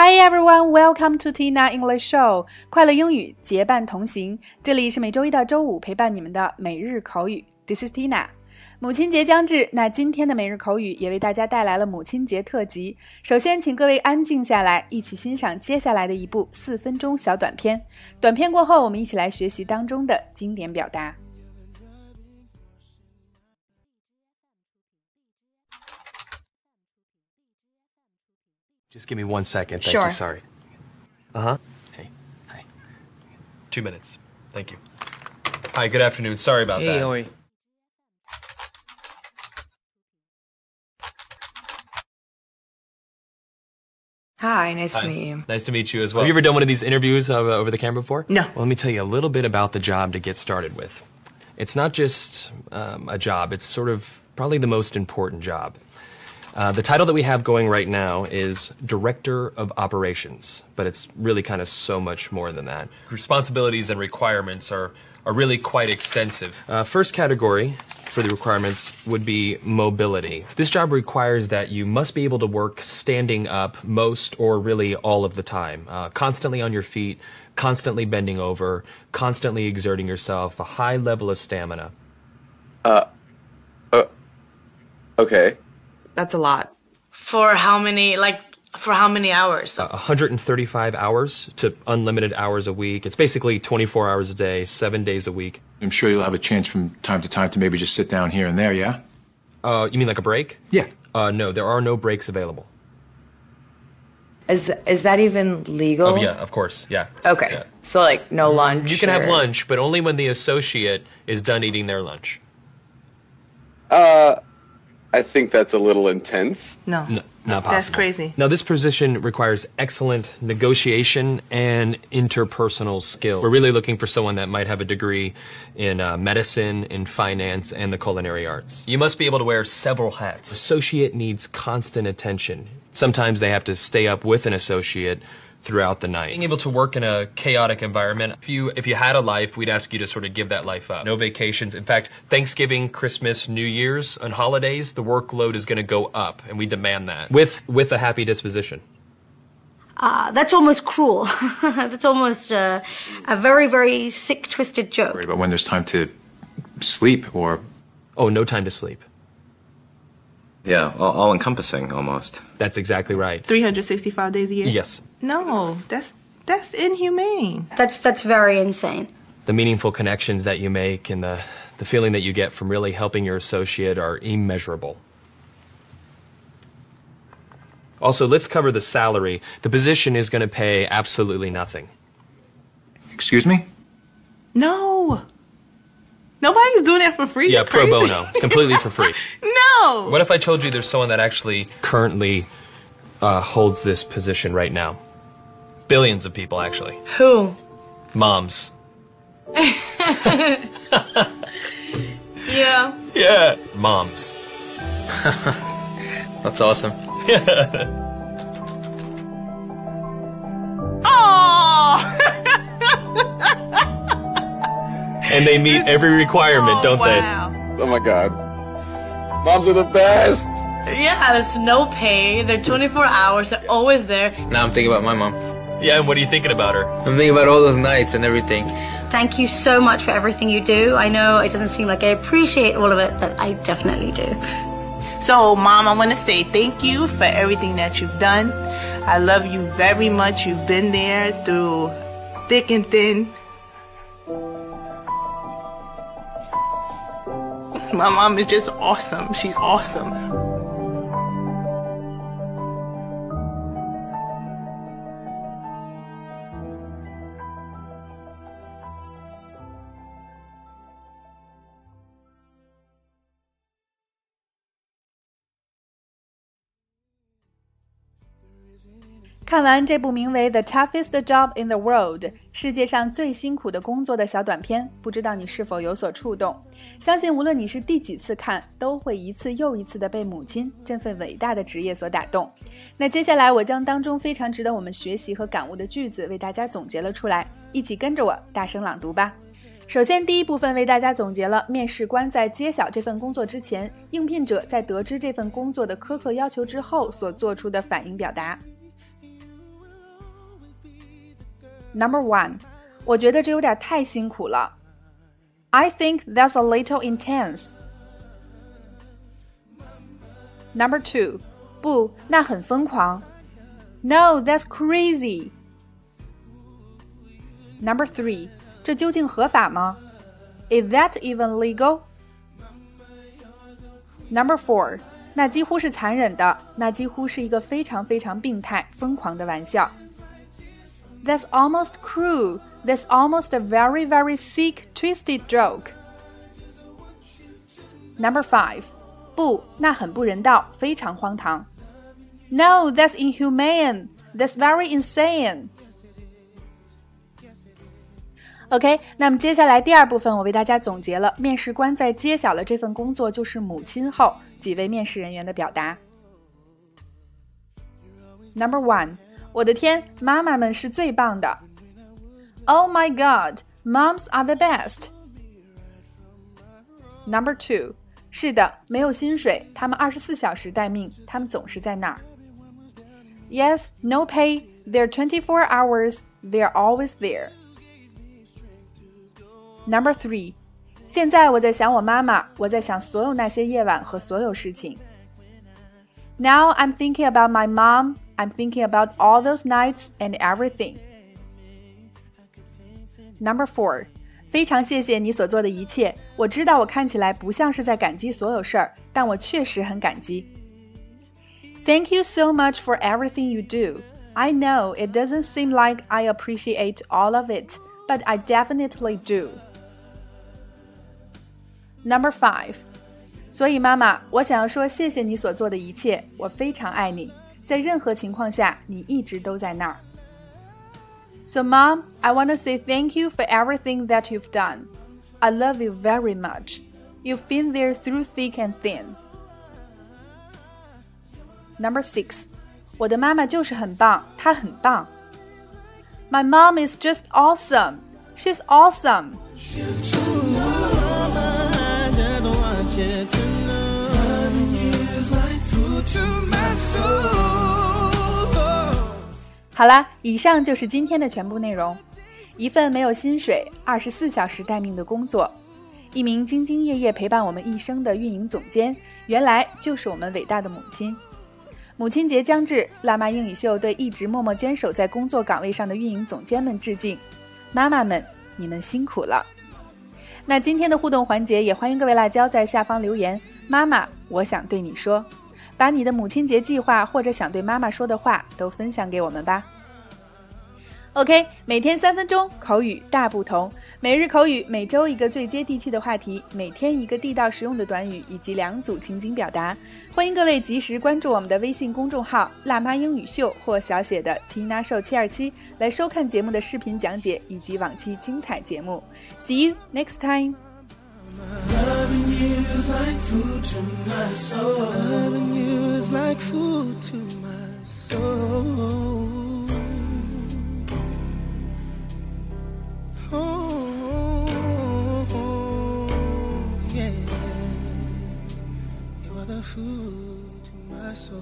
Hi everyone, welcome to Tina English Show，快乐英语结伴同行。这里是每周一到周五陪伴你们的每日口语。This is Tina。母亲节将至，那今天的每日口语也为大家带来了母亲节特辑。首先，请各位安静下来，一起欣赏接下来的一部四分钟小短片。短片过后，我们一起来学习当中的经典表达。Just give me one second. Thank Sure. you. Sorry. Uh huh. Hey. Hi. Two minutes. Thank you. Hi. Good afternoon. Sorry about Hey, that. oi. Hi, nice Hi. to meet you. Nice to meet you as well. Have you ever done one of these interviews uh, over the camera before? No. Well, let me tell you a little bit about the job to get started with. It's not just um, a job, it's sort of probably the most important job. Uh, the title that we have going right now is Director of Operations, but it's really kind of so much more than that. Responsibilities and requirements are, are really quite extensive. Uh, first category for the requirements would be mobility. This job requires that you must be able to work standing up most or really all of the time, uh, constantly on your feet, constantly bending over, constantly exerting yourself, a high level of stamina. Uh, uh okay. That's a lot. For how many, like, for how many hours? 135 hours to unlimited hours a week. It's basically 24 hours a day, seven days a week. I'm sure you'll have a chance from time to time to maybe just sit down here and there, yeah? Uh, you mean like a break? Yeah. Uh, no, there are no breaks available. Is is that even legal? Oh, yeah, of course, yeah. Okay. Yeah. So like no lunch. You can have lunch, but only when the associate is done eating their lunch. Uh, I think that's a little intense. No. N- not possible. That's crazy. Now, this position requires excellent negotiation and interpersonal skill. We're really looking for someone that might have a degree in uh, medicine, in finance, and the culinary arts. You must be able to wear several hats. Associate needs constant attention. Sometimes they have to stay up with an associate throughout the night. Being able to work in a chaotic environment, if you if you had a life, we'd ask you to sort of give that life up. No vacations. In fact, Thanksgiving, Christmas, New Year's, and holidays, the workload is going to go up, and we demand that with with a happy disposition. Uh, that's almost cruel. that's almost uh, a very, very sick, twisted joke. But when there's time to sleep or Oh, no time to sleep. Yeah, all, all encompassing almost. That's exactly right. 365 days a year? Yes. No, that's that's inhumane. That's that's very insane. The meaningful connections that you make and the, the feeling that you get from really helping your associate are immeasurable. Also, let's cover the salary. The position is going to pay absolutely nothing. excuse me? No. Nobody's doing that for free. Yeah, pro bono, completely for free. No. What if I told you there's someone that actually currently uh, holds this position right now? Billions of people, actually. Who? Moms. Yeah. Yeah. Moms. That's awesome. Oh. And they meet every requirement, don't they? wow. Oh my god. Moms are the best. Yeah, there's no pay. They're 24 hours. They're always there. Now I'm thinking about my mom. Yeah, and what are you thinking about her? I'm thinking about all those nights and everything. Thank you so much for everything you do. I know it doesn't seem like I appreciate all of it, but I definitely do. So, Mom, I want to say thank you for everything that you've done. I love you very much. You've been there through thick and thin. My mom is just awesome. She's awesome. “看完这部名为《The Toughest Job in the World》世界上最辛苦的工作的小短片，不知道你是否有所触动？相信无论你是第几次看，都会一次又一次的被母亲这份伟大的职业所打动。那接下来，我将当中非常值得我们学习和感悟的句子为大家总结了出来，一起跟着我大声朗读吧。首先，第一部分为大家总结了面试官在揭晓这份工作之前，应聘者在得知这份工作的苛刻要求之后所做出的反应表达。Number one，我觉得这有点太辛苦了。I think that's a little intense. Number two，不，那很疯狂。No, that's crazy. Number three，这究竟合法吗？Is that even legal? Number four，那几乎是残忍的，那几乎是一个非常非常病态、疯狂的玩笑。 That's almost cruel. That's almost a very, very sick, twisted joke. Number five，不，那很不人道，非常荒唐。No, that's inhumane. That's very insane. OK，那么接下来第二部分，我为大家总结了面试官在揭晓了这份工作就是母亲后，几位面试人员的表达。Number one， 我的天，妈妈们是最棒的。Oh my God, moms are the best. Number two，是的，没有薪水，他们二十四小时待命，他们总是在那儿。Yes, no pay. They're twenty-four hours. They're always there. Number three，现在我在想我妈妈，我在想所有那些夜晚和所有事情。Now I'm thinking about my mom. I'm thinking about all those nights and everything. Number four，非常谢谢你所做的一切。我知道我看起来不像是在感激所有事儿，但我确实很感激。Thank you so much for everything you do. I know it doesn't seem like I appreciate all of it, but I definitely do. Number five，所以妈妈，我想要说谢谢你所做的一切，我非常爱你， 在任何情况下，你一直都在那儿。So mom, I want to say thank you for everything that you've done. I love you very much. You've been there through thick and thin. Number six，我的妈妈就是很棒，她很棒。My mom is just awesome. She's awesome. 好啦，以上就是今天的全部内容。一份没有薪水、二十四小时待命的工作，一名兢兢业业陪伴我们一生的运营总监，原来就是我们伟大的母亲。母亲节将至，辣妈英语秀对一直默默坚守在工作岗位上的运营总监们致敬，妈妈们，你们辛苦了。那今天的互动环节也欢迎各位辣椒在下方留言，妈妈，我想对你说。把你的母亲节计划或者想对妈妈说的话都分享给我们吧。OK，每天三分钟，口语大不同。每日口语，每周一个最接地气的话题，每天一个地道实用的短语以及两组情景表达。欢迎各位及时关注我们的微信公众号“辣妈英语秀”或小写的 Tina Show 七二七，来收看节目的视频讲解以及往期精彩节目。See you next time. Is like food to my soul. Loving you is like food to my soul. Oh, yeah. You are the food to my soul.